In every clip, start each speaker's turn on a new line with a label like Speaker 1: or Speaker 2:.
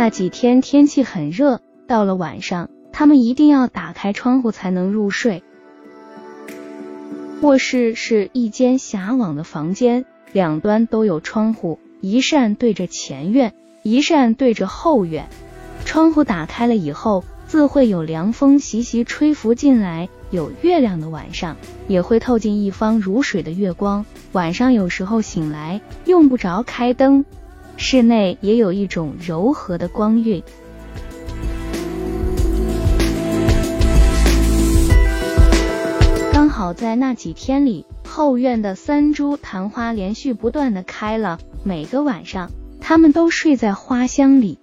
Speaker 1: 那几天天气很热，到了晚上，他们一定要打开窗户才能入睡。卧室是一间狭网的房间，两端都有窗户，一扇对着前院，一扇对着后院。窗户打开了以后，自会有凉风习习吹拂进来。有月亮的晚上，也会透进一方如水的月光。晚上有时候醒来用不着开灯，室内也有一种柔和的光晕。刚好在那几天里，后院的三株昙花连续不断的开了，每个晚上他们都睡在花香里。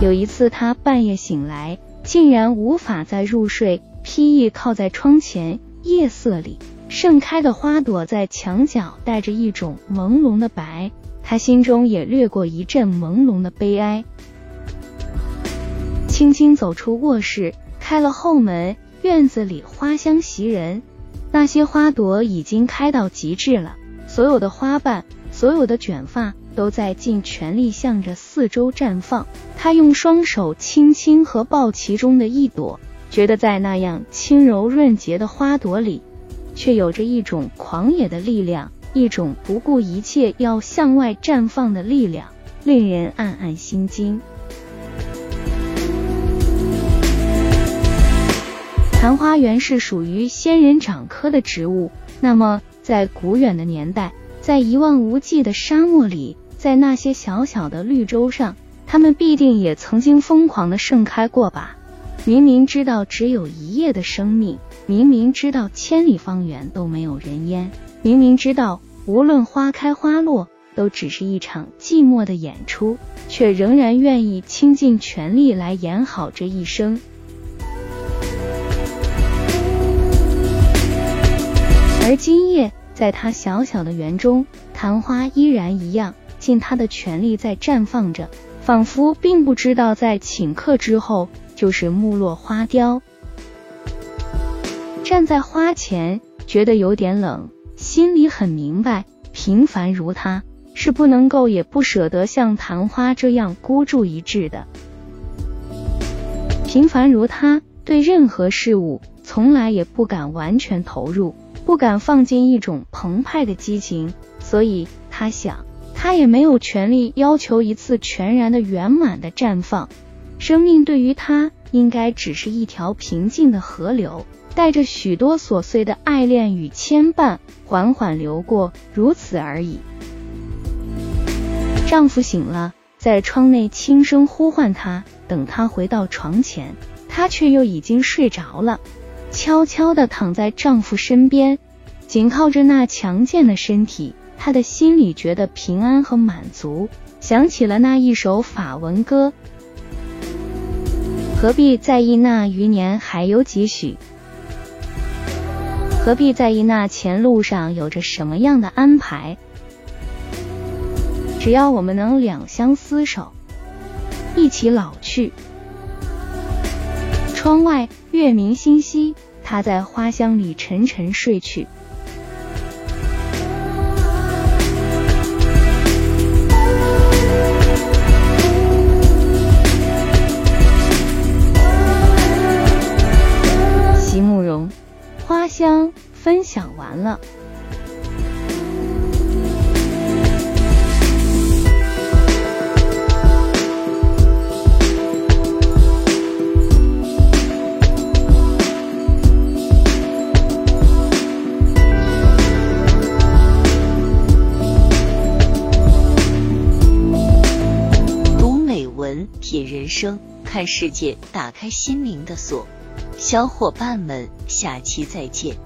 Speaker 1: 有一次，他半夜醒来。竟然无法再入睡，披翼靠在窗前，夜色里盛开的花朵在墙角带着一种朦胧的白，他心中也掠过一阵朦胧的悲哀。轻轻走出卧室，开了后门，院子里花香袭人，那些花朵已经开到极致了，所有的花瓣，所有的卷发。都在尽全力向着四周绽放。他用双手轻轻和抱其中的一朵，觉得在那样轻柔润洁的花朵里，却有着一种狂野的力量，一种不顾一切要向外绽放的力量，令人暗暗心惊。昙花原是属于仙人掌科的植物，那么在古远的年代，在一望无际的沙漠里。在那些小小的绿洲上，它们必定也曾经疯狂的盛开过吧？明明知道只有一夜的生命，明明知道千里方圆都没有人烟，明明知道无论花开花落都只是一场寂寞的演出，却仍然愿意倾尽全力来演好这一生。而今夜，在他小小的园中，昙花依然一样。尽他的全力在绽放着，仿佛并不知道在顷刻之后就是木落花凋。站在花前，觉得有点冷，心里很明白，平凡如他，是不能够也不舍得像昙花这样孤注一掷的。平凡如他，对任何事物从来也不敢完全投入，不敢放进一种澎湃的激情，所以他想。他也没有权利要求一次全然的圆满的绽放。生命对于他，应该只是一条平静的河流，带着许多琐碎的爱恋与牵绊，缓缓流过，如此而已。丈夫醒了，在窗内轻声呼唤她，等她回到床前，她却又已经睡着了，悄悄地躺在丈夫身边，紧靠着那强健的身体。他的心里觉得平安和满足，想起了那一首法文歌：何必在意那余年还有几许？何必在意那前路上有着什么样的安排？只要我们能两相厮守，一起老去。窗外月明星稀，他在花香里沉沉睡去。花香分享完了。
Speaker 2: 读美文，品人生，看世界，打开心灵的锁。小伙伴们，下期再见。